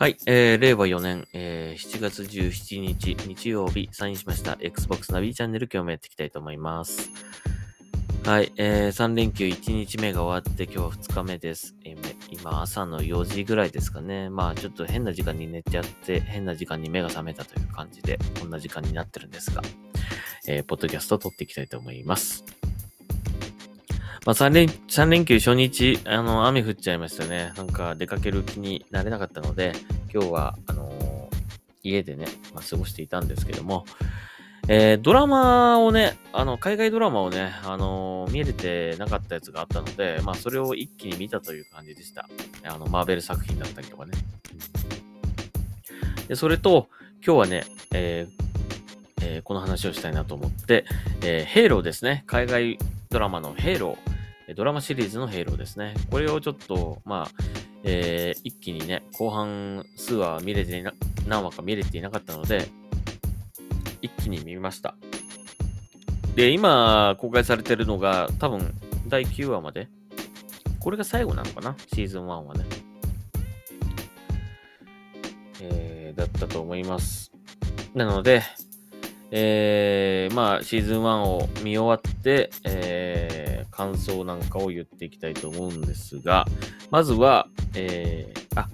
はい、えー、令和4年、えー、7月17日、日曜日、サインしました Xbox ナビチャンネル、今日もやっていきたいと思います。はい、えー、3連休1日目が終わって、今日は2日目です。今、朝の4時ぐらいですかね。まあ、ちょっと変な時間に寝ちゃって、変な時間に目が覚めたという感じで、こんな時間になってるんですが、えー、ポッドキャストを撮っていきたいと思います。まあ、3連、3連休初日、あの、雨降っちゃいましたね。なんか出かける気になれなかったので、今日は、あのー家でね、まあ、過ごしていたんですけども、えードラマをね、あの、海外ドラマをね、あのー見れてなかったやつがあったので、まあ、それを一気に見たという感じでした。あの、マーベル作品だったりとかね。で、それと、今日はね、えーーこの話をしたいなと思って、えーヘイローですね。海外ドラマのヘイロー。ドラマシリーズのヘイローですね。これをちょっと、まあ、えー一気にね、後半数話見れてな、何話か見れていなかったので、一気に見ました。で、今公開されてるのが多分第9話まで。これが最後なのかな？シーズン1はね。えーだったと思います。なので、えーまあ、シーズン1を見終わって、えー感想なんかを言っていきたいと思うんですが、まずは、えーあ、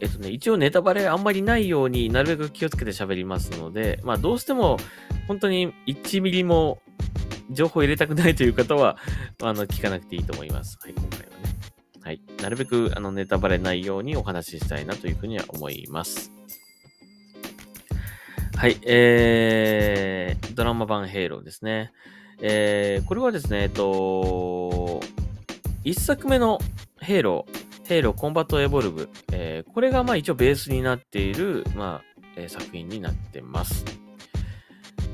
えっとね、一応ネタバレあんまりないようになるべく気をつけて喋りますので、まあどうしても本当に1ミリも情報入れたくないという方は、あの、聞かなくていいと思います。はい、今回はね。はい。なるべくあのネタバレないようにお話ししたいなというふうには思います。はい、えー、ドラマ版ヘイローですね。えー、これはですね、えっと、一作目のヘイロー、ヘイローコンバットエボルブ、えーこれがまあ一応ベースになっている、まあ、えー作品になってます。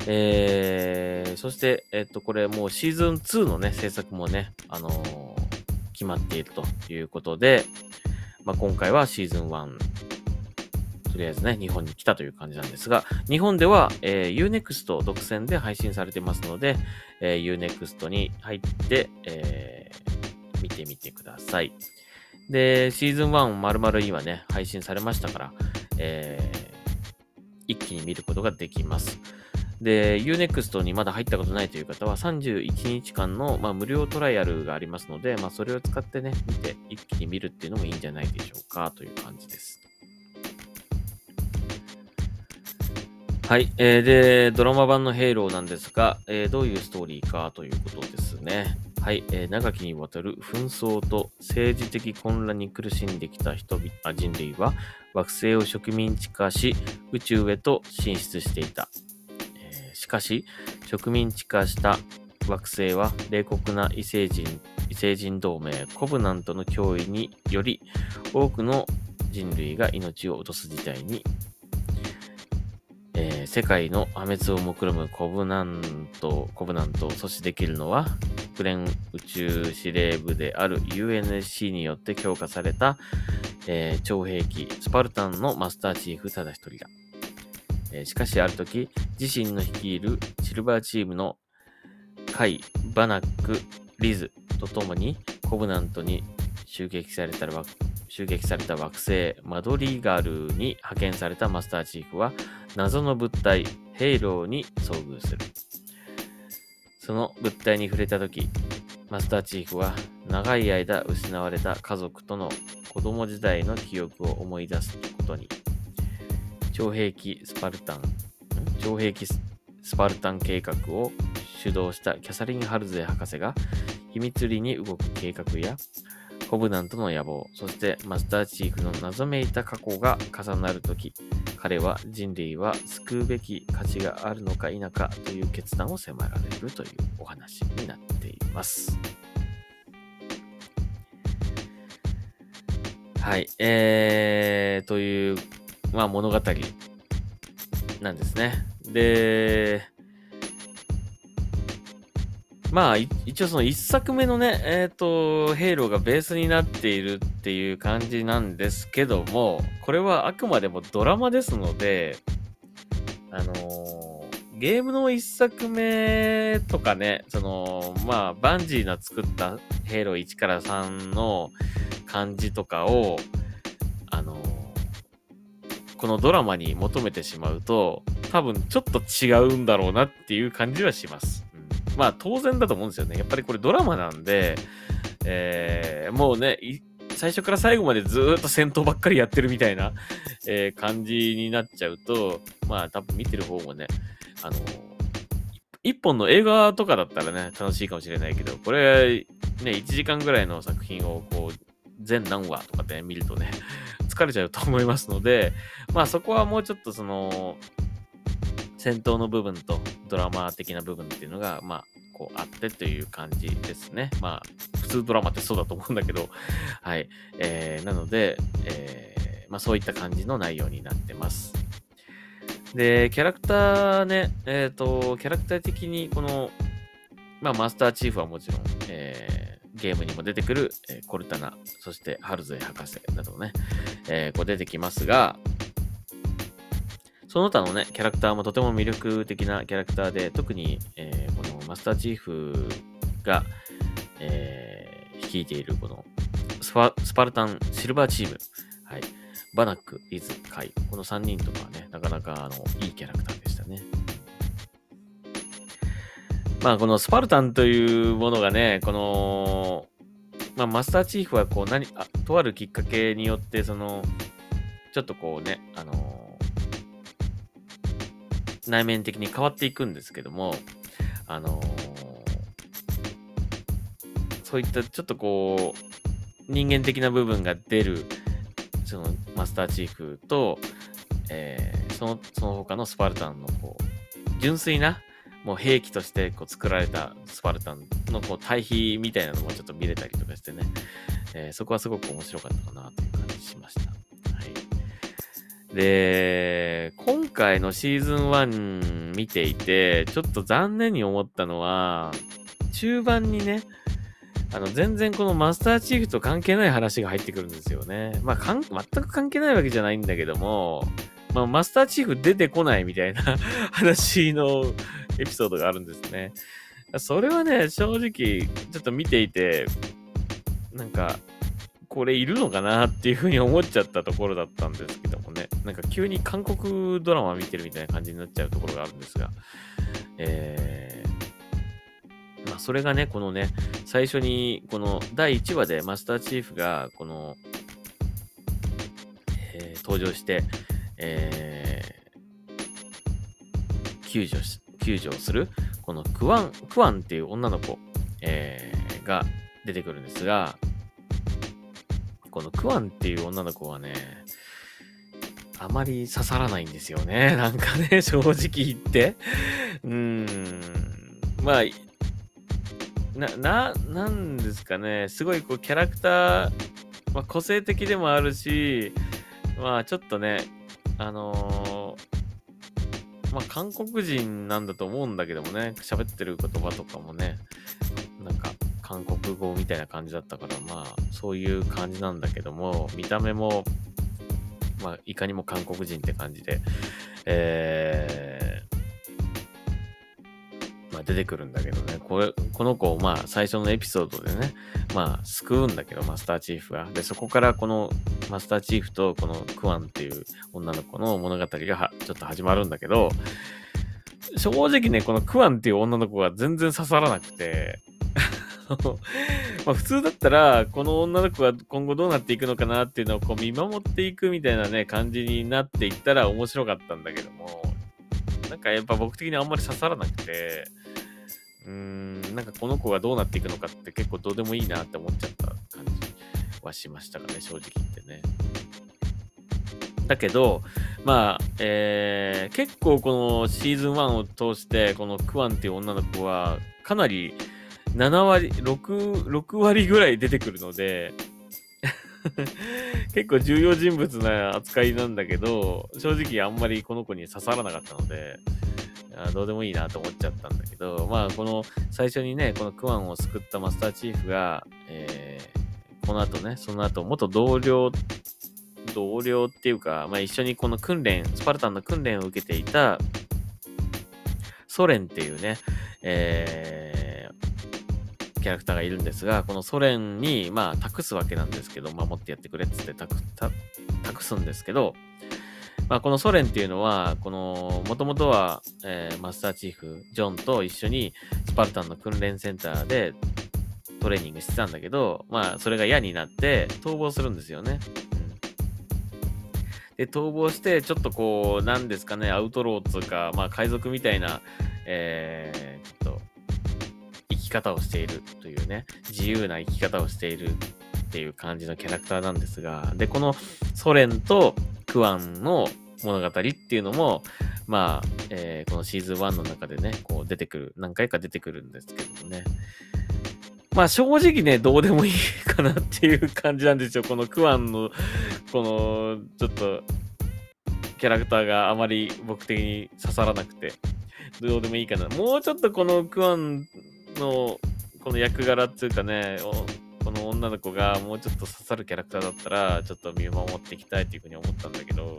えー、そして、えっと、これもうシーズン2のね、制作もね、あのー決まっているということで、まあ、今回はシーズン1、とりあえずね、日本に来たという感じなんですが、日本では、えー U-NEXT 独占で配信されてますので、えー Unext に入って、えー見てみてください。で、シーズン1を丸々今ね、配信されましたから、えー一気に見ることができます。で、Unext にまだ入ったことないという方は31日間の、まあ、無料トライアルがありますので、まあ、それを使ってね、見て一気に見るっていうのもいいんじゃないでしょうかという感じです。はい。えーで、ドラマ版のヘイローなんですが、えーどういうストーリーかということですね。はい。えー長きにわたる紛争と政治的混乱に苦しんできた人々あ人類は、惑星を植民地化し、宇宙へと進出していた。えーしかし、植民地化した惑星は冷酷な異星人、異星人同盟コブナントの脅威により、多くの人類が命を落とす事態に世界の破滅を目論むコブナント、コブナントを阻止できるのは、国連宇宙司令部である UNSC によって強化された、えー超兵器スパルタンのマスターチーフただ一人だ。えーしかしある時、自身の率いるシルバーチームのカイ、バナック、リズと共にコブナントに襲撃された惑襲撃された惑星マドリーガルに派遣されたマスターチーフは謎の物体ヘイローに遭遇する。その物体に触れたとき、マスターチーフは長い間失われた家族との子供時代の記憶を思い出すことに、超兵器スパルタン、超兵器スパルタン計画を主導したキャサリン・ハルゼ博士が秘密裏に動く計画や、コブナントの野望、そしてマスターチーフの謎めいた過去が重なるとき、彼は人類は救うべき価値があるのか否かという決断を迫られるというお話になっています。はい、えー、という、まあ物語なんですね。で、まあ、一応その一作目のね、えっ、と、ヘイローがベースになっているっていう感じなんですけども、これはあくまでもドラマですので、あのーゲームの一作目とかね、その、まあ、バンジーの作ったヘイロー1から3の感じとかを、あのーこのドラマに求めてしまうと、多分ちょっと違うんだろうなっていう感じはします。まあ当然だと思うんですよね。やっぱりこれドラマなんで、えー、もうね、最初から最後までずっと戦闘ばっかりやってるみたいな、えー、感じになっちゃうと、まあ多分見てる方もね、あの一本の映画とかだったらね、楽しいかもしれないけど、これ、ね、1時間ぐらいの作品をこう、全何話とかで、見るとね、疲れちゃうと思いますので、まあそこはもうちょっとその、戦闘の部分とドラマ的な部分っていうのが、まあ、こうあってという感じですね。まあ、普通ドラマってそうだと思うんだけど、はい。えー、なので、えー、まあそういった感じの内容になってます。で、キャラクターね、えっ、ー、と、キャラクター的にこの、まあマスターチーフはもちろん、えー、ゲームにも出てくる、えー、コルタナ、そしてハルゼイ博士などね、えー、こう出てきますが、その他のね、キャラクターもとても魅力的なキャラクターで、特に、えー、このマスターチーフが、えー、率いているこのスパルタンシルバーチーム、はい、バナック、リズ、カイ、この3人とかはね、なかなかあのいいキャラクターでしたね。まあ、このスパルタンというものがね、この、まあ、マスターチーフはこう何、あとあるきっかけによって、その、ちょっとこうね、あの内面的に変わっていくんですけども、あの、そういったちょっとこう、人間的な部分が出る、そのマスターチーフと、えー、その、その他のスパルタンのこう、純粋な、もう兵器としてこう作られたスパルタンのこう対比みたいなのもちょっと見れたりとかしてね、えー、そこはすごく面白かったかなという感じしました。で、今回のシーズン1見ていて、ちょっと残念に思ったのは、中盤にね、あの、全然このマスターチーフと関係ない話が入ってくるんですよね。まあ、かん、全く関係ないわけじゃないんだけども、まあ、マスターチーフ出てこないみたいな話のエピソードがあるんですね。それはね、正直、ちょっと見ていて、なんか、これいるのかなっていうふうに思っちゃったところだったんですけどね。なんか急に韓国ドラマ見てるみたいな感じになっちゃうところがあるんですが。えー、まあそれがね、このね、最初に、この第1話でマスターチーフが、この、えー、登場して、えー、救助し、救助をする、このクワン、クワンっていう女の子、えー、が出てくるんですが、このクワンっていう女の子はね、あまり刺さらないんですよね。なんかね、正直言って。うーん。まあ、な、な、なんですかね。すごいこうキャラクター、まあ、個性的でもあるし、まあちょっとね、あのー、まあ韓国人なんだと思うんだけどもね、喋ってる言葉とかもね、なんか韓国語みたいな感じだったから、まあ、そういう感じなんだけども、見た目も、まあ、いかにも韓国人って感じで、えー、まあ、出てくるんだけどね、これ、この子を、まあ、最初のエピソードでね、まあ、救うんだけど、マスターチーフが。で、そこからこの、マスターチーフと、このクワンっていう女の子の物語がちょっと始まるんだけど、正直ね、このクワンっていう女の子が全然刺さらなくて、まあ普通だったら、この女の子が今後どうなっていくのかなっていうのをこう見守っていくみたいなね、感じになっていったら面白かったんだけども、なんかやっぱ僕的にあんまり刺さらなくて、うーん、なんかこの子がどうなっていくのかって結構どうでもいいなって思っちゃった感じはしましたかね、正直言ってね。だけど、まあ、えー、結構このシーズン1を通して、このクワンっていう女の子は、かなり7割、6、6割ぐらい出てくるので 結構重要人物な扱いなんだけど、正直あんまりこの子に刺さらなかったので、あどうでもいいなと思っちゃったんだけど、まあ、この最初にね、このクワンを救ったマスターチーフが、えー、この後ね、その後、元同僚、同僚っていうか、まあ一緒にこの訓練、スパルタンの訓練を受けていた、ソ連っていうね、えーキャラクターがいるんですが、このソ連に、まあ、託すわけなんですけど、守ってやってくれってって託託すんですけど、まあ、このソ連っていうのは、この、もともとは、えー、マスターチーフ、ジョンと一緒にスパルタンの訓練センターでトレーニングしてたんだけど、まあ、それが嫌になって逃亡するんですよね。で、逃亡して、ちょっとこう、なんですかね、アウトローっつうか、まあ、海賊みたいな、え、方をしているというね、自由な生き方をしているっていう感じのキャラクターなんですが、で、このソ連とクワンの物語っていうのも、まあ、えー、このシーズン1の中でね、こう出てくる、何回か出てくるんですけどもね。まあ正直ね、どうでもいいかなっていう感じなんですよ。このクワンの、この、ちょっと、キャラクターがあまり僕的に刺さらなくて、どうでもいいかな。もうちょっとこのクワンの、この役柄っていうかね、この女の子がもうちょっと刺さるキャラクターだったら、ちょっと見守っていきたいっていうふうに思ったんだけど、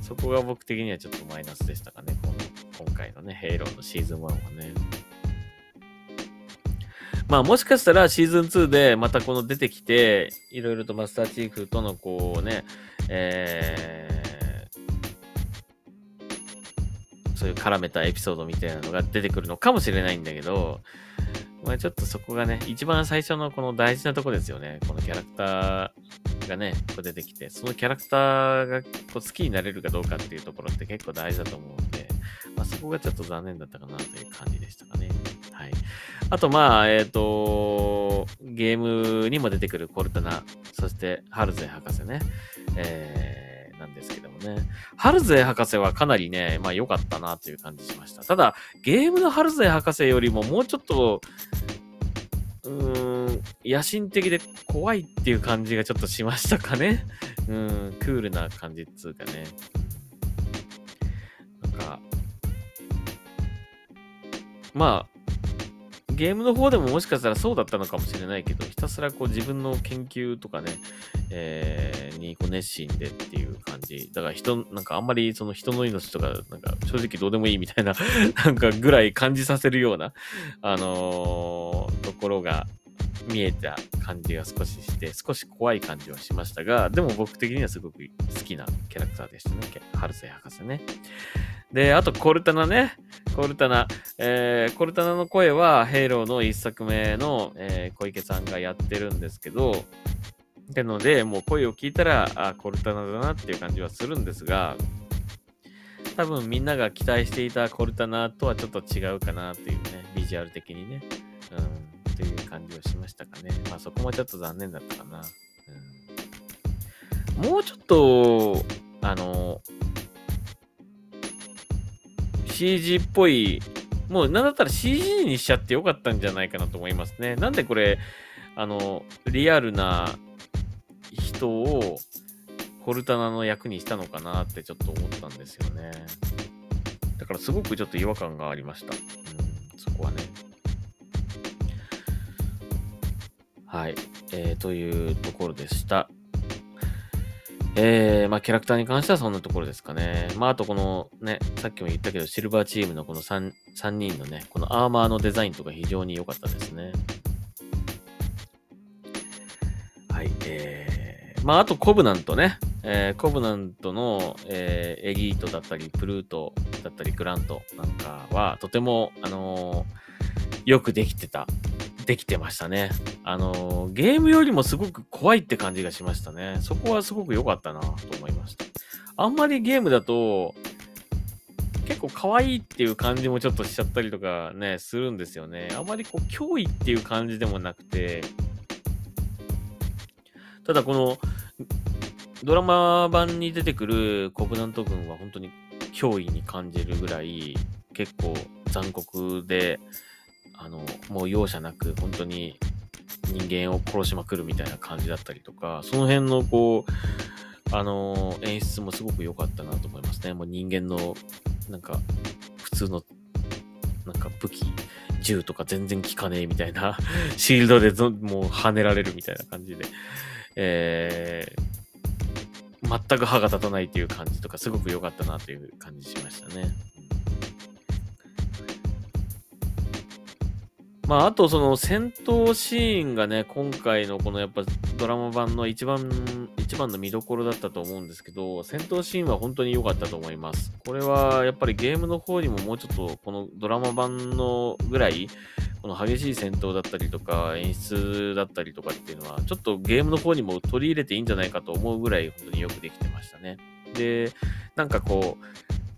そこが僕的にはちょっとマイナスでしたかね、この、今回のね、ヘイローのシーズン1はね。まあもしかしたらシーズン2でまたこの出てきて、いろいろとマスターチーフとのこうね、えー、そういう絡めたエピソードみたいなのが出てくるのかもしれないんだけど、まあちょっとそこがね、一番最初のこの大事なとこですよね。このキャラクターがね、こう出てきて、そのキャラクターがこう好きになれるかどうかっていうところって結構大事だと思うんで、まあそこがちょっと残念だったかなという感じでしたかね。はい。あと、まあ、えっ、ー、と、ゲームにも出てくるコルタナ、そしてハルゼ博士ね。えー、なんですけどもね。ハルゼ博士はかなりね、まあ良かったなという感じしました。ただ、ゲームのハルゼ博士よりももうちょっと、うーん、野心的で怖いっていう感じがちょっとしましたかね。うん、クールな感じっつうかね。なんか、まあ、ゲームの方でももしかしたらそうだったのかもしれないけど、ひたすらこう自分の研究とかね、えー、にこう熱心でっていう感じ。だから人、なんかあんまりその人の命とか、なんか正直どうでもいいみたいな なんかぐらい感じさせるような、あのー、ところが見えた感じが少しして、少し怖い感じはしましたが、でも僕的にはすごく好きなキャラクターでしたね。ハルセ博士ね。で、あとコルタナね。コルタナ。えー、コルタナの声は、ヘイローの一作目の、えー、小池さんがやってるんですけど、ってので、もう声を聞いたら、あ、コルタナだなっていう感じはするんですが、多分みんなが期待していたコルタナとはちょっと違うかなっていうね、ビジュアル的にね、うん、という感じをしましたかね。まあそこもちょっと残念だったかな。うん、もうちょっと、あの、CG っぽい、もうなんだったら CG にしちゃってよかったんじゃないかなと思いますね。なんでこれ、あの、リアルな人をコルタナの役にしたのかなってちょっと思ったんですよね。だからすごくちょっと違和感がありました。うん、そこはね。はい。えー、というところでした。えー、まあ、キャラクターに関してはそんなところですかね。まあ、あとこのね、さっきも言ったけど、シルバーチームのこの 3, 3人のね、このアーマーのデザインとか非常に良かったですね。はい、えー、まあ、あとコブナントね。えー、コブナントの、えー、エリートだったり、プルートだったり、グラントなんかは、とても、あのー、よくできてたできてましたね。あのー、ゲームよりもすごく怖いって感じがしましたね。そこはすごく良かったなと思いました。あんまりゲームだと、結構可愛いっていう感じもちょっとしちゃったりとかね、するんですよね。あまりこう、脅威っていう感じでもなくて、ただこの、ドラマ版に出てくるコブナント軍は本当に脅威に感じるぐらい結構残酷で、あの、もう容赦なく、本当に人間を殺しまくるみたいな感じだったりとか、その辺のこう、あの、演出もすごく良かったなと思いますね。もう人間の、なんか、普通の、なんか武器、銃とか全然効かねえみたいな、シールドでもう跳ねられるみたいな感じで、えー、全く歯が立たないっていう感じとか、すごく良かったなという感じしましたね。まあ、あとその戦闘シーンがね、今回のこのやっぱドラマ版の一番、一番の見どころだったと思うんですけど、戦闘シーンは本当に良かったと思います。これはやっぱりゲームの方にももうちょっとこのドラマ版のぐらい、この激しい戦闘だったりとか演出だったりとかっていうのは、ちょっとゲームの方にも取り入れていいんじゃないかと思うぐらい本当によくできてましたね。で、なんかこう、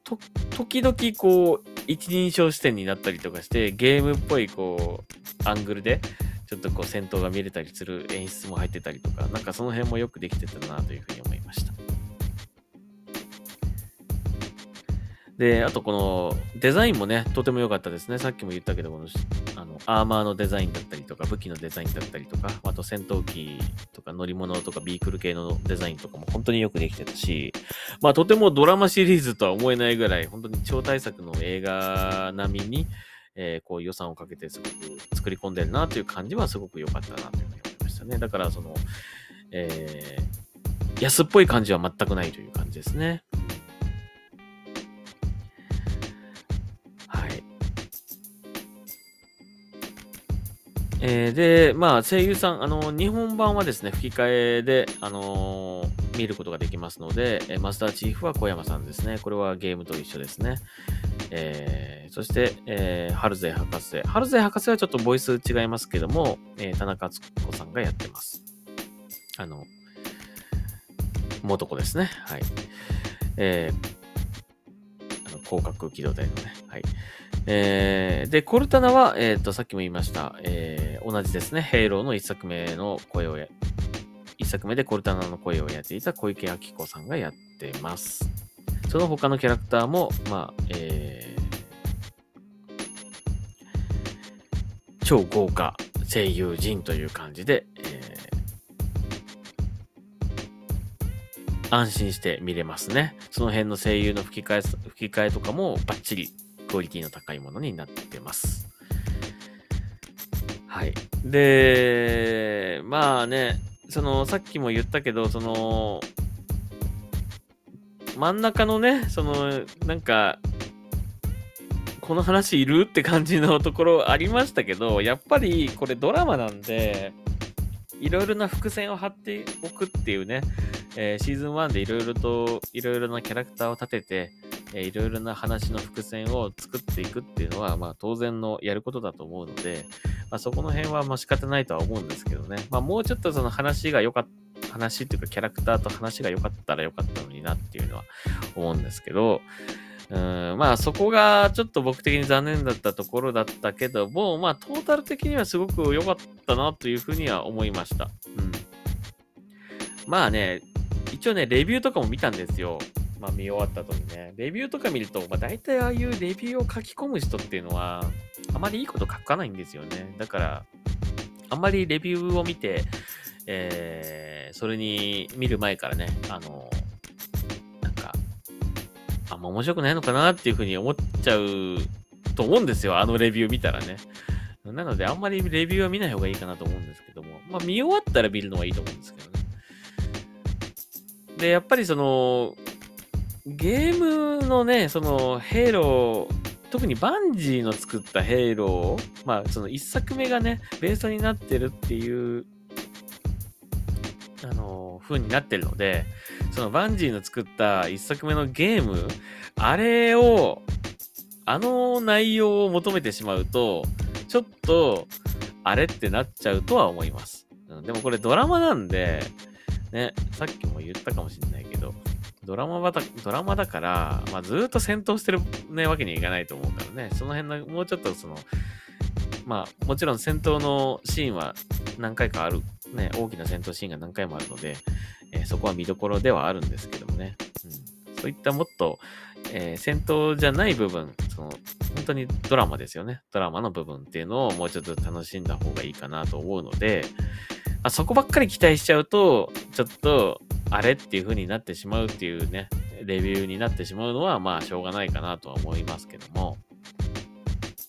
と、時々こう、一人称視点になったりとかして、ゲームっぽいこう、アングルで、ちょっとこう戦闘が見れたりする演出も入ってたりとか、なんかその辺もよくできてたなというふうに思いました。で、あとこのデザインもね、とても良かったですね。さっきも言ったけど、このアーマーのデザインだったりとか、武器のデザインだったりとか、あと戦闘機とか乗り物とかビークル系のデザインとかも本当によくできてたし、まあとてもドラマシリーズとは思えないぐらい、本当に超大作の映画並みに、えー、こう予算をかけてすごく作り込んでるなという感じはすごく良かったなというふうに思いましたね。だからその、えー、安っぽい感じは全くないという感じですね。えー、で、まあ、声優さん、あの、日本版はですね、吹き替えで、あのー、見ることができますので、えマスターチーフは小山さんですね。これはゲームと一緒ですね。えー、そして、えー、春勢博士。春勢博士はちょっとボイス違いますけども、えー、田中敦子さんがやってます。あの、元子ですね。はい。えー、あの広角機動隊のね。はい。えー、で、コルタナは、えっ、ー、と、さっきも言いました、えー、同じですね、ヘイローの一作目の声をや、一作目でコルタナの声をやっていた小池晃子さんがやってます。その他のキャラクターも、まあ、えー、超豪華声優陣という感じで、えー、安心して見れますね。その辺の声優の吹き替え、吹き替えとかもバッチリクオリティの高いものになってます。はい。で、まあね、その、さっきも言ったけど、その、真ん中のね、その、なんか、この話いるって感じのところありましたけど、やっぱりこれドラマなんで、いろいろな伏線を張っておくっていうね、えー、シーズン1でいろいろと、いろいろなキャラクターを立てて、えいろいろな話の伏線を作っていくっていうのは、まあ当然のやることだと思うので、まあそこの辺はまあ仕方ないとは思うんですけどね。まあもうちょっとその話が良かった、話っていうかキャラクターと話が良かったら良かったのになっていうのは思うんですけど、うん、まあそこがちょっと僕的に残念だったところだったけども、まあトータル的にはすごく良かったなというふうには思いました。うん。まあね、一応ね、レビューとかも見たんですよ。まあ、見終わった後にね、レビューとか見ると、まあ、大体ああいうレビューを書き込む人っていうのは、あまりいいこと書かないんですよね。だから、あんまりレビューを見て、えー、それに見る前からね、あの、なんか、あんま面白くないのかなっていうふうに思っちゃうと思うんですよ。あのレビュー見たらね。なので、あんまりレビューは見ない方がいいかなと思うんですけども、まあ、見終わったら見るのはいいと思うんですけどね。で、やっぱりその、ゲームのね、その、ヘイロー、特にバンジーの作ったヘイロー、まあ、その一作目がね、ベースになってるっていう、あの、風になってるので、そのバンジーの作った一作目のゲーム、あれを、あの内容を求めてしまうと、ちょっと、あれってなっちゃうとは思います。でもこれドラマなんで、ね、さっきも言ったかもしれないけど、ドラマだドラマだから、まあ、ずっと戦闘してる、ね、わけにはいかないと思うからね、その辺の、もうちょっとその、まあ、もちろん戦闘のシーンは何回かある、ね、大きな戦闘シーンが何回もあるので、えー、そこは見どころではあるんですけどもね、うん、そういったもっと、えー、戦闘じゃない部分、その、本当にドラマですよね。ドラマの部分っていうのをもうちょっと楽しんだ方がいいかなと思うので、あそこばっかり期待しちゃうと、ちょっと、あれっていう風になってしまうっていうね、レビューになってしまうのは、まあ、しょうがないかなとは思いますけども、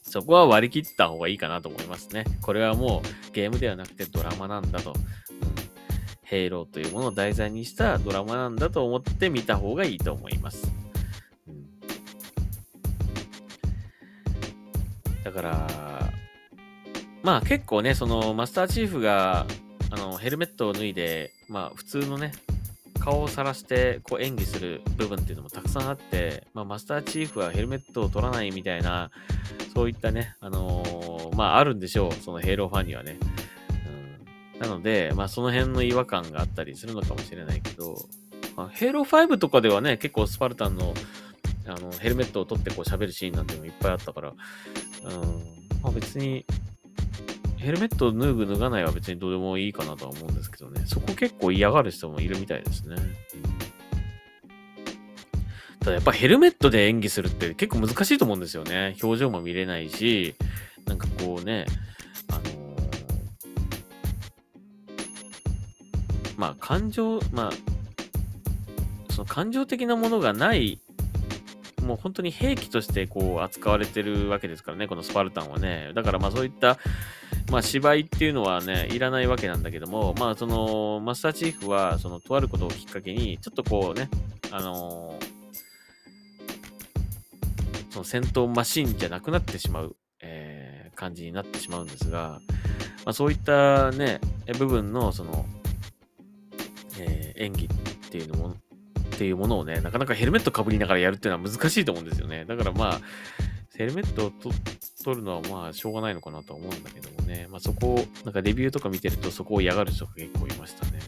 そこは割り切った方がいいかなと思いますね。これはもうゲームではなくてドラマなんだと。うん、ヘイローというものを題材にしたドラマなんだと思って見た方がいいと思います。うん、だから、まあ結構ね、そのマスターチーフが、あの、ヘルメットを脱いで、まあ普通のね、顔をさらしてこう演技する部分っていうのもたくさんあって、まあ、マスターチーフはヘルメットを取らないみたいな、そういったね、あのー、まああるんでしょう、そのヘイローファンにはね。うん、なので、まあその辺の違和感があったりするのかもしれないけど、まあ、ヘイロー5とかではね、結構スパルタンのあのヘルメットを取ってこう喋るシーンなんていうのもいっぱいあったから、うん、まあ別にヘルメット脱ぐ脱がないは別にどうでもいいかなとは思うんですけどね。そこ結構嫌がる人もいるみたいですね。ただやっぱヘルメットで演技するって結構難しいと思うんですよね。表情も見れないし、なんかこうね、あのー、まあ感情、まあ、その感情的なものがないもう本当に兵器としてこう扱われてるわけですからね、このスパルタンはね。だからまあそういったまあ、芝居っていうのはね、いらないわけなんだけども、まあ、その、マスターチーフは、その、とあることをきっかけに、ちょっとこうね、あのー、その戦闘マシンじゃなくなってしまう、えー、感じになってしまうんですが、まあ、そういったね、部分の、その、えー、演技っていうのも、っていうものをね、なかなかヘルメットかぶりながらやるっていうのは難しいと思うんですよね。だからまあ、ヘルメットを取るのはまあしょうがないのかなと思うんだけどもね。まあそこを、なんかレビューとか見てるとそこを嫌がる人が結構いましたね。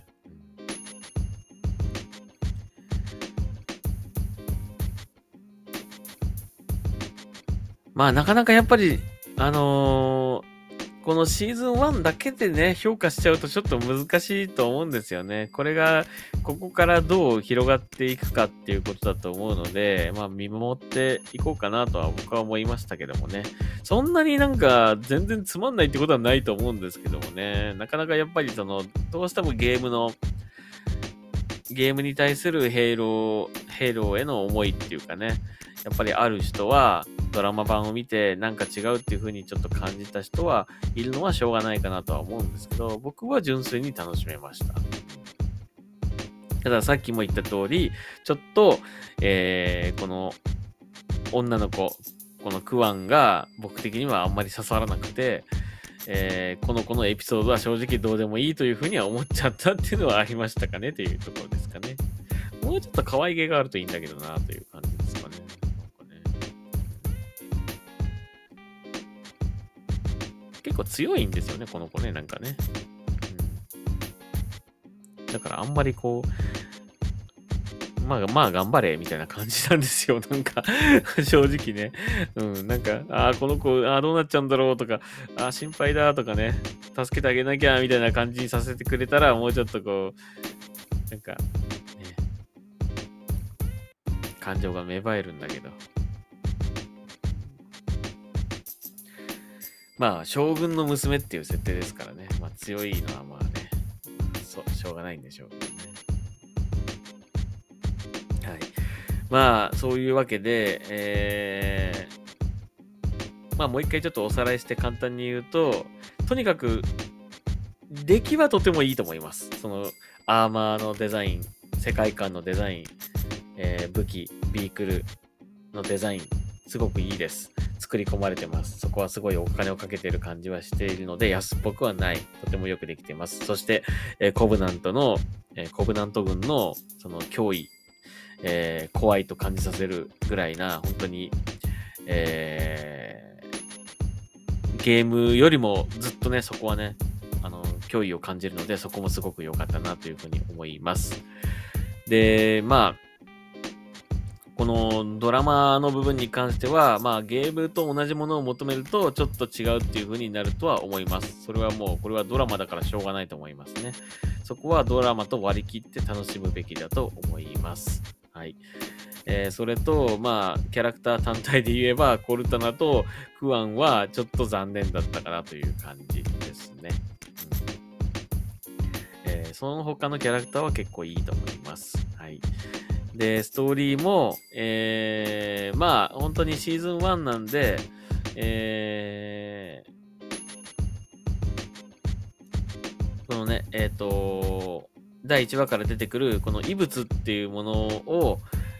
まあなかなかやっぱり、あのーこのシーズン1だけでね、評価しちゃうとちょっと難しいと思うんですよね。これが、ここからどう広がっていくかっていうことだと思うので、まあ見守っていこうかなとは僕は思いましたけどもね。そんなになんか全然つまんないってことはないと思うんですけどもね。なかなかやっぱりその、どうしてもゲームの、ゲームに対するヘイロー、ヘイローへの思いっていうかね、やっぱりある人は、ドラマ版を見てなんか違うっていう風にちょっと感じた人はいるのはしょうがないかなとは思うんですけど、僕は純粋に楽しめました。たださっきも言った通り、ちょっと、えー、この女の子、このクワンが僕的にはあんまり刺さらなくて、えー、この子のエピソードは正直どうでもいいというふうには思っちゃったっていうのはありましたかねというところですかね。もうちょっと可愛げがあるといいんだけどなという感じ結構強いんですよね、この子ね、なんかね。うん、だからあんまりこう、まあまあ頑張れみたいな感じなんですよ。なんか 正直ね。うん、なんか、ああ、この子、ああ、どうなっちゃうんだろうとか、ああ、心配だとかね、助けてあげなきゃみたいな感じにさせてくれたら、もうちょっとこう、なんか、ね、感情が芽生えるんだけど。まあ、将軍の娘っていう設定ですからね。まあ、強いのはまあね、そう、しょうがないんでしょうけどね。はい。まあ、そういうわけで、えー、まあ、もう一回ちょっとおさらいして簡単に言うと、とにかく、出来はとてもいいと思います。その、アーマーのデザイン、世界観のデザイン、えー、武器、ビークルのデザイン、すごくいいです。作り込まれてます。そこはすごいお金をかけてる感じはしているので、安っぽくはない。とてもよくできています。そして、えー、コブナントの、えー、コブナント軍の、その脅威、えー、怖いと感じさせるぐらいな、本当に、えー、ゲームよりもずっとね、そこはね、あの、脅威を感じるので、そこもすごく良かったなというふうに思います。で、まあ、このドラマの部分に関しては、まあゲームと同じものを求めるとちょっと違うっていう風になるとは思います。それはもう、これはドラマだからしょうがないと思いますね。そこはドラマと割り切って楽しむべきだと思います。はい。えー、それと、まあ、キャラクター単体で言えば、コルタナとクワンはちょっと残念だったかなという感じですね。うんえー、その他のキャラクターは結構いいと思います。はい。で、ストーリーも、えー、まあ、本当にシーズン1なんで、えー、このね、えっ、ー、と、第1話から出てくる、この異物っていうものを、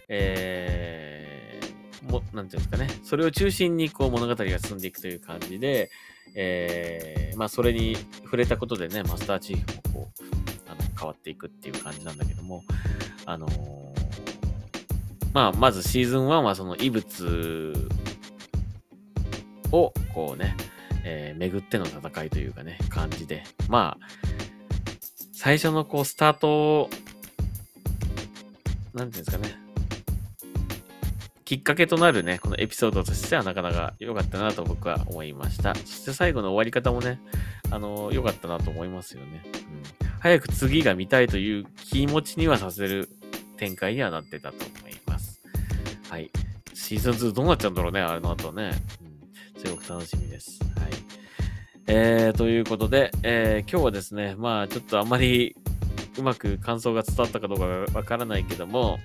えー、も、なんていうんですかね、それを中心にこう物語が進んでいくという感じで、えー、まあ、それに触れたことでね、マスターチーフもこう、あの、変わっていくっていう感じなんだけども、あのー、まあ、まずシーズン1はその異物を、こうね、えー、巡っての戦いというかね、感じで、まあ、最初のこう、スタート、なんていうんですかね、きっかけとなるね、このエピソードとしてはなかなか良かったなと僕は思いました。そして最後の終わり方もね、あの、良かったなと思いますよね。うん。早く次が見たいという気持ちにはさせる展開にはなってたと。はい。シーズン2どうなっちゃうんだろうね、あれの後ね。うん。すごく楽しみです。はい。えー、ということで、えー、今日はですね、まあちょっとあんまりうまく感想が伝わったかどうかわからないけども、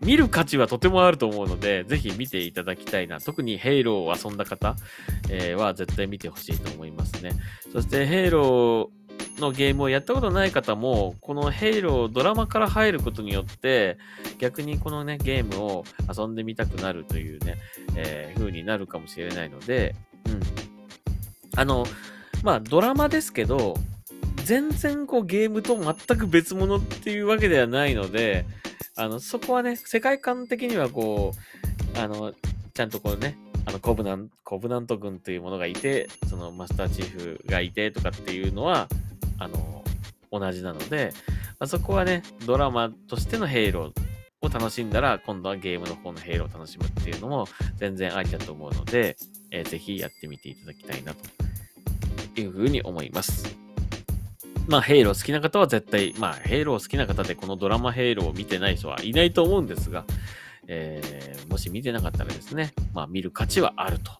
見る価値はとてもあると思うので、ぜひ見ていただきたいな。特にヘイローを遊んだ方、えー、は絶対見てほしいと思いますね。そしてヘイローのゲームをやったことない方も、このヘイロードラマから入ることによって、逆にこのね、ゲームを遊んでみたくなるというね、えー、風になるかもしれないので、うん。あの、まあ、ドラマですけど、全然こうゲームと全く別物っていうわけではないので、あの、そこはね、世界観的にはこう、あの、ちゃんとこうね、あの、コブナン、コブナント軍というものがいて、そのマスターチーフがいてとかっていうのは、あの、同じなので、まあ、そこはね、ドラマとしてのヘイローを楽しんだら、今度はゲームの方のヘイローを楽しむっていうのも全然ありだと思うので、えー、ぜひやってみていただきたいなというふうに思います。まあ、ヘイロー好きな方は絶対、まあ、ヘイロー好きな方でこのドラマヘイローを見てない人はいないと思うんですが、えー、もし見てなかったらですね、まあ、見る価値はあると、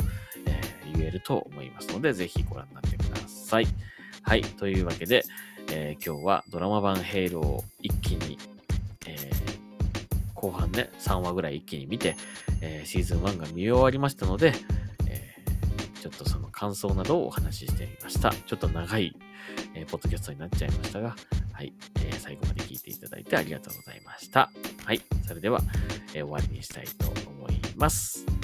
えー、言えると思いますので、ぜひご覧になってください。はい。というわけで、えー、今日はドラマ版ヘイローを一気に、えー、後半ね、3話ぐらい一気に見て、えー、シーズン1が見終わりましたので、えー、ちょっとその感想などをお話ししてみました。ちょっと長いえー、ポッドキャストになっちゃいましたが、はい、えー、最後まで聞いていただいてありがとうございました。はい、それでは、えー、終わりにしたいと思います。